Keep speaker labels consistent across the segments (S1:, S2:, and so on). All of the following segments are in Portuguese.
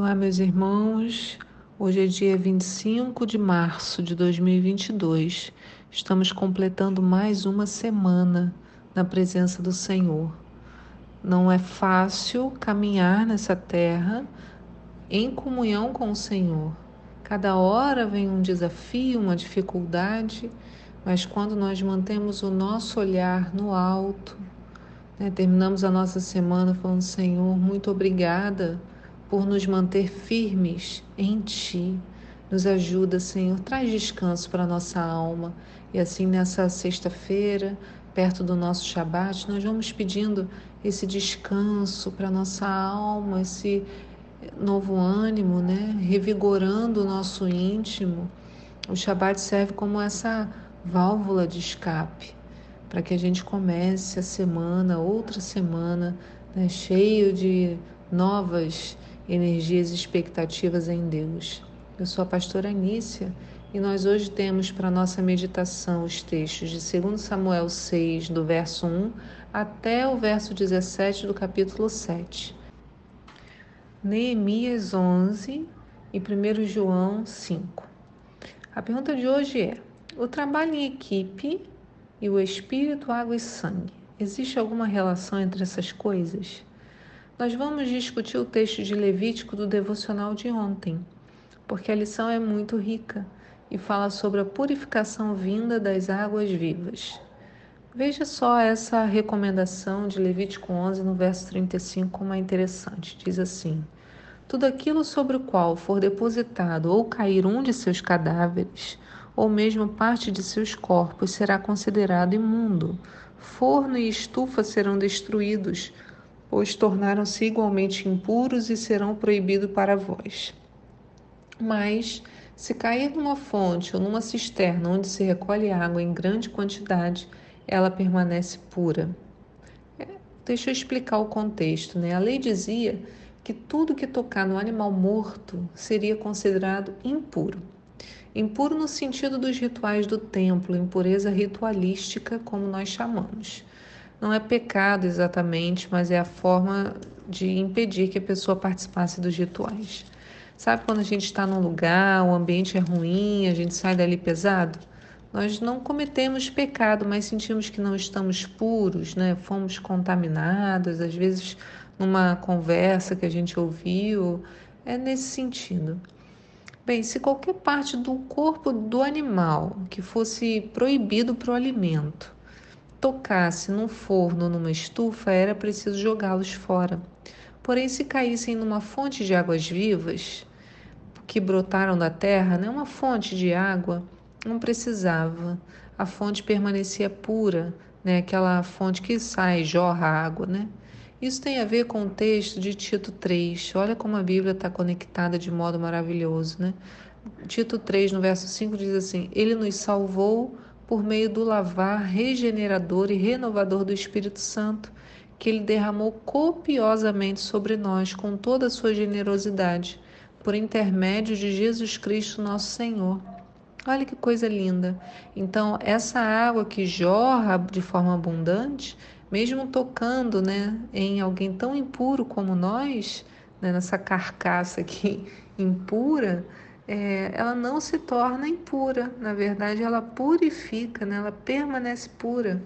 S1: Olá, meus irmãos. Hoje é dia 25 de março de 2022. Estamos completando mais uma semana na presença do Senhor. Não é fácil caminhar nessa terra em comunhão com o Senhor. Cada hora vem um desafio, uma dificuldade, mas quando nós mantemos o nosso olhar no alto, né, terminamos a nossa semana falando: Senhor, muito obrigada por nos manter firmes em Ti. Nos ajuda, Senhor, traz descanso para a nossa alma. E assim, nessa sexta-feira, perto do nosso Shabat, nós vamos pedindo esse descanso para a nossa alma, esse novo ânimo, né? revigorando o nosso íntimo. O Shabat serve como essa válvula de escape para que a gente comece a semana, outra semana, né? cheio de novas energias e expectativas em Deus. Eu sou a pastora Anícia e nós hoje temos para nossa meditação os textos de 2 Samuel 6, do verso 1 até o verso 17 do capítulo 7. Neemias 11 e 1 João 5. A pergunta de hoje é: o trabalho em equipe e o espírito, água e sangue, existe alguma relação entre essas coisas? Nós vamos discutir o texto de Levítico do devocional de ontem, porque a lição é muito rica e fala sobre a purificação vinda das águas vivas. Veja só essa recomendação de Levítico 11, no verso 35, como é interessante. Diz assim: Tudo aquilo sobre o qual for depositado ou cair um de seus cadáveres, ou mesmo parte de seus corpos, será considerado imundo. Forno e estufa serão destruídos pois tornaram-se igualmente impuros e serão proibidos para vós. Mas, se cair numa fonte ou numa cisterna onde se recolhe água em grande quantidade, ela permanece pura. É, deixa eu explicar o contexto. Né? A lei dizia que tudo que tocar no animal morto seria considerado impuro. Impuro no sentido dos rituais do templo, impureza ritualística, como nós chamamos. Não é pecado exatamente, mas é a forma de impedir que a pessoa participasse dos rituais. Sabe quando a gente está num lugar, o ambiente é ruim, a gente sai dali pesado? Nós não cometemos pecado, mas sentimos que não estamos puros, né? Fomos contaminados, às vezes numa conversa que a gente ouviu, é nesse sentido. Bem, se qualquer parte do corpo do animal que fosse proibido para o alimento tocasse num forno ou numa estufa, era preciso jogá-los fora. Porém, se caíssem numa fonte de águas vivas, que brotaram da terra, né, uma fonte de água, não precisava. A fonte permanecia pura, né, aquela fonte que sai, jorra água. Né? Isso tem a ver com o texto de Tito 3. Olha como a Bíblia está conectada de modo maravilhoso. Né? Tito 3, no verso 5, diz assim: Ele nos salvou por meio do lavar regenerador e renovador do Espírito Santo, que ele derramou copiosamente sobre nós com toda a sua generosidade, por intermédio de Jesus Cristo, nosso Senhor. Olha que coisa linda. Então, essa água que jorra de forma abundante, mesmo tocando né, em alguém tão impuro como nós, né, nessa carcaça aqui impura, é, ela não se torna impura, na verdade, ela purifica, né? ela permanece pura.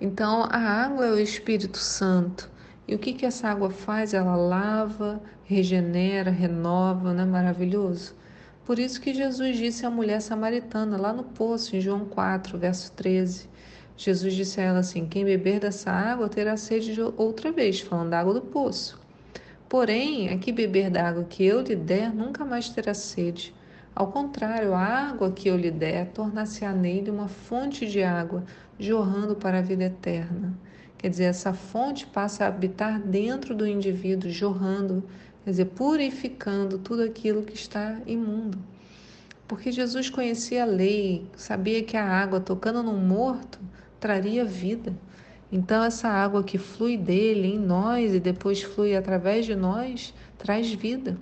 S1: Então, a água é o Espírito Santo. E o que, que essa água faz? Ela lava, regenera, renova, não é maravilhoso? Por isso que Jesus disse à mulher samaritana, lá no poço, em João 4, verso 13. Jesus disse a ela assim: Quem beber dessa água terá sede de outra vez, falando da água do poço. Porém, a que beber da água que eu lhe der, nunca mais terá sede. Ao contrário, a água que eu lhe der tornar-se-á nele uma fonte de água, jorrando para a vida eterna. Quer dizer, essa fonte passa a habitar dentro do indivíduo, jorrando, quer dizer, purificando tudo aquilo que está imundo. Porque Jesus conhecia a lei, sabia que a água tocando num morto traria vida. Então, essa água que flui dele em nós e depois flui através de nós, traz vida.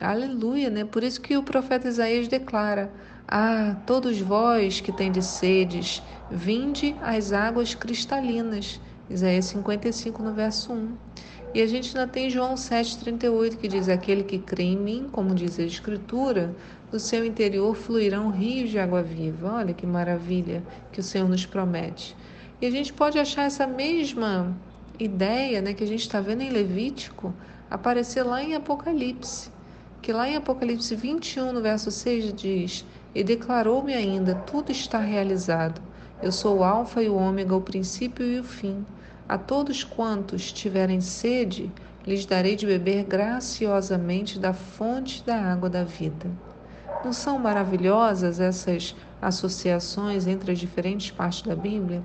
S1: Aleluia, né? Por isso que o profeta Isaías declara: Ah, todos vós que tendes sedes, vinde às águas cristalinas. Isaías 55, no verso 1. E a gente ainda tem João 7,38 que diz: Aquele que crê em mim, como diz a Escritura, do seu interior fluirão rios de água viva. Olha que maravilha que o Senhor nos promete. E a gente pode achar essa mesma ideia né, que a gente está vendo em Levítico aparecer lá em Apocalipse. Que lá em Apocalipse 21, no verso 6, diz: E declarou-me ainda: Tudo está realizado. Eu sou o Alfa e o Ômega, o princípio e o fim. A todos quantos tiverem sede, lhes darei de beber graciosamente da fonte da água da vida. Não são maravilhosas essas associações entre as diferentes partes da Bíblia?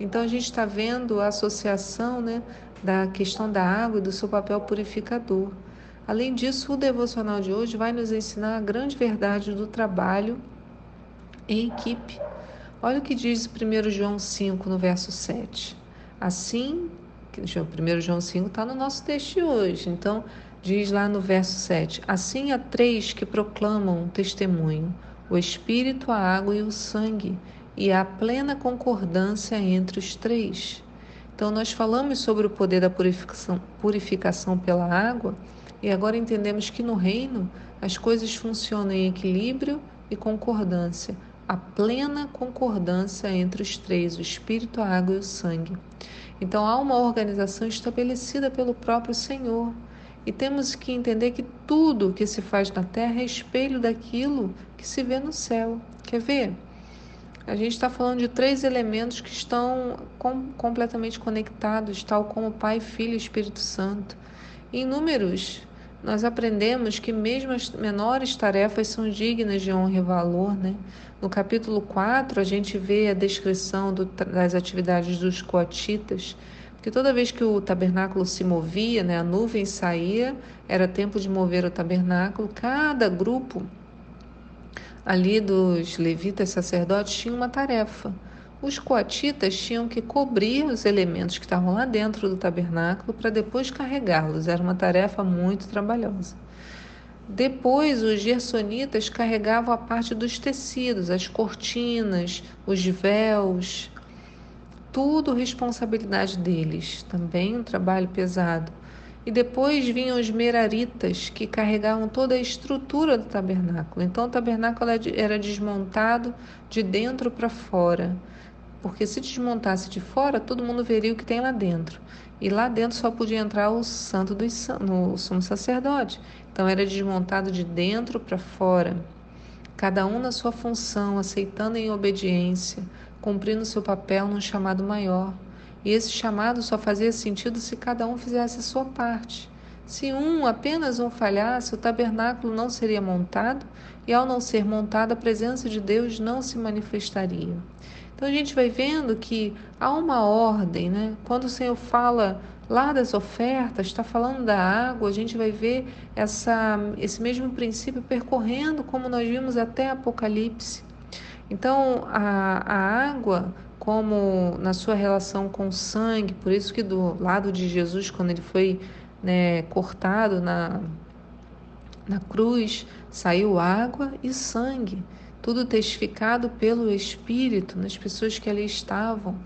S1: Então a gente está vendo a associação né, da questão da água e do seu papel purificador. Além disso, o devocional de hoje vai nos ensinar a grande verdade do trabalho em equipe. Olha o que diz 1 João 5, no verso 7. Assim, 1 João 5 está no nosso texto hoje, então diz lá no verso 7: Assim há três que proclamam um testemunho: o Espírito, a água e o sangue, e há plena concordância entre os três. Então, nós falamos sobre o poder da purificação, purificação pela água e agora entendemos que no reino as coisas funcionam em equilíbrio e concordância, a plena concordância entre os três, o espírito, a água e o sangue. Então há uma organização estabelecida pelo próprio Senhor. E temos que entender que tudo que se faz na terra é espelho daquilo que se vê no céu. Quer ver? A gente está falando de três elementos que estão com, completamente conectados, tal como Pai, Filho e Espírito Santo. Em números, nós aprendemos que mesmo as menores tarefas são dignas de honra e valor. Né? No capítulo 4, a gente vê a descrição do, das atividades dos coatitas, porque toda vez que o tabernáculo se movia, né, a nuvem saía, era tempo de mover o tabernáculo, cada grupo ali dos levitas sacerdotes tinha uma tarefa. Os coatitas tinham que cobrir os elementos que estavam lá dentro do tabernáculo para depois carregá-los. Era uma tarefa muito trabalhosa. Depois, os gersonitas carregavam a parte dos tecidos, as cortinas, os véus, tudo responsabilidade deles. Também um trabalho pesado. E depois vinham os meraritas, que carregavam toda a estrutura do tabernáculo. Então, o tabernáculo era desmontado de dentro para fora. Porque se desmontasse de fora, todo mundo veria o que tem lá dentro. E lá dentro só podia entrar o santo do no sumo sacerdote. Então era desmontado de dentro para fora. Cada um na sua função, aceitando em obediência, cumprindo seu papel num chamado maior. E esse chamado só fazia sentido se cada um fizesse a sua parte. Se um, apenas um falhasse, o tabernáculo não seria montado, e ao não ser montado, a presença de Deus não se manifestaria. Então a gente vai vendo que há uma ordem, né? Quando o Senhor fala lá das ofertas, está falando da água, a gente vai ver essa, esse mesmo princípio percorrendo como nós vimos até Apocalipse. Então a, a água como na sua relação com o sangue, por isso que do lado de Jesus, quando ele foi né, cortado na, na cruz, saiu água e sangue, tudo testificado pelo Espírito nas pessoas que ali estavam.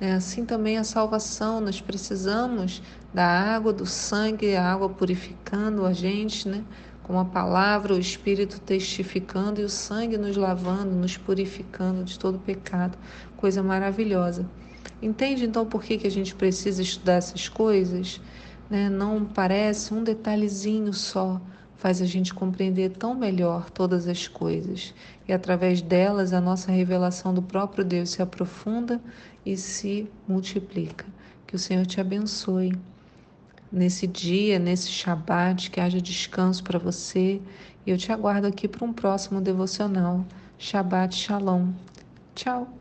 S1: Né? Assim também a salvação, nós precisamos da água, do sangue, a água purificando a gente, né? Com a palavra, o Espírito testificando e o sangue nos lavando, nos purificando de todo pecado. Coisa maravilhosa. Entende então por que, que a gente precisa estudar essas coisas? Né? Não parece um detalhezinho só, faz a gente compreender tão melhor todas as coisas. E através delas a nossa revelação do próprio Deus se aprofunda e se multiplica. Que o Senhor te abençoe nesse dia, nesse Shabat, que haja descanso para você. E eu te aguardo aqui para um próximo devocional. Shabbat Shalom. Tchau.